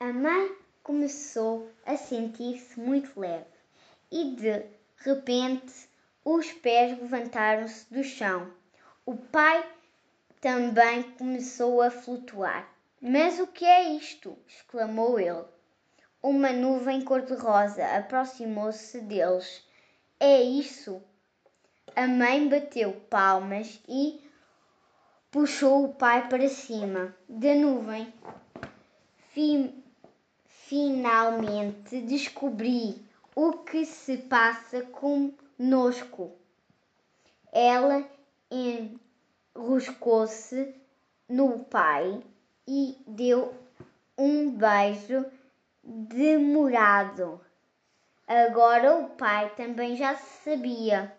A mãe começou a sentir-se muito leve e de repente os pés levantaram-se do chão. O pai também começou a flutuar. Mas o que é isto? exclamou ele. Uma nuvem cor-de-rosa aproximou-se deles. É isso? A mãe bateu palmas e puxou o pai para cima da nuvem. Finalmente descobri o que se passa conosco. Ela enroscou-se no pai e deu um beijo demorado. Agora o pai também já sabia.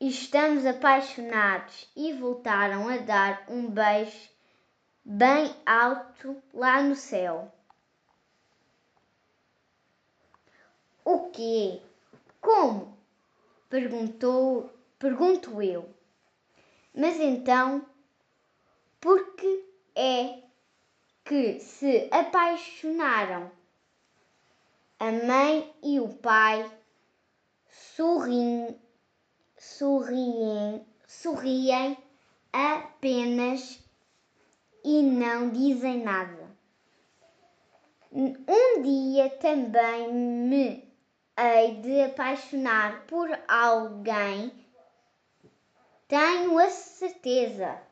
Estamos apaixonados e voltaram a dar um beijo bem alto lá no céu. O quê? Como? Perguntou, pergunto eu. Mas então, por que é que se apaixonaram? A mãe e o pai sorriem, sorriem, sorriem apenas e não dizem nada. Um dia também me hei de apaixonar por alguém, tenho a certeza.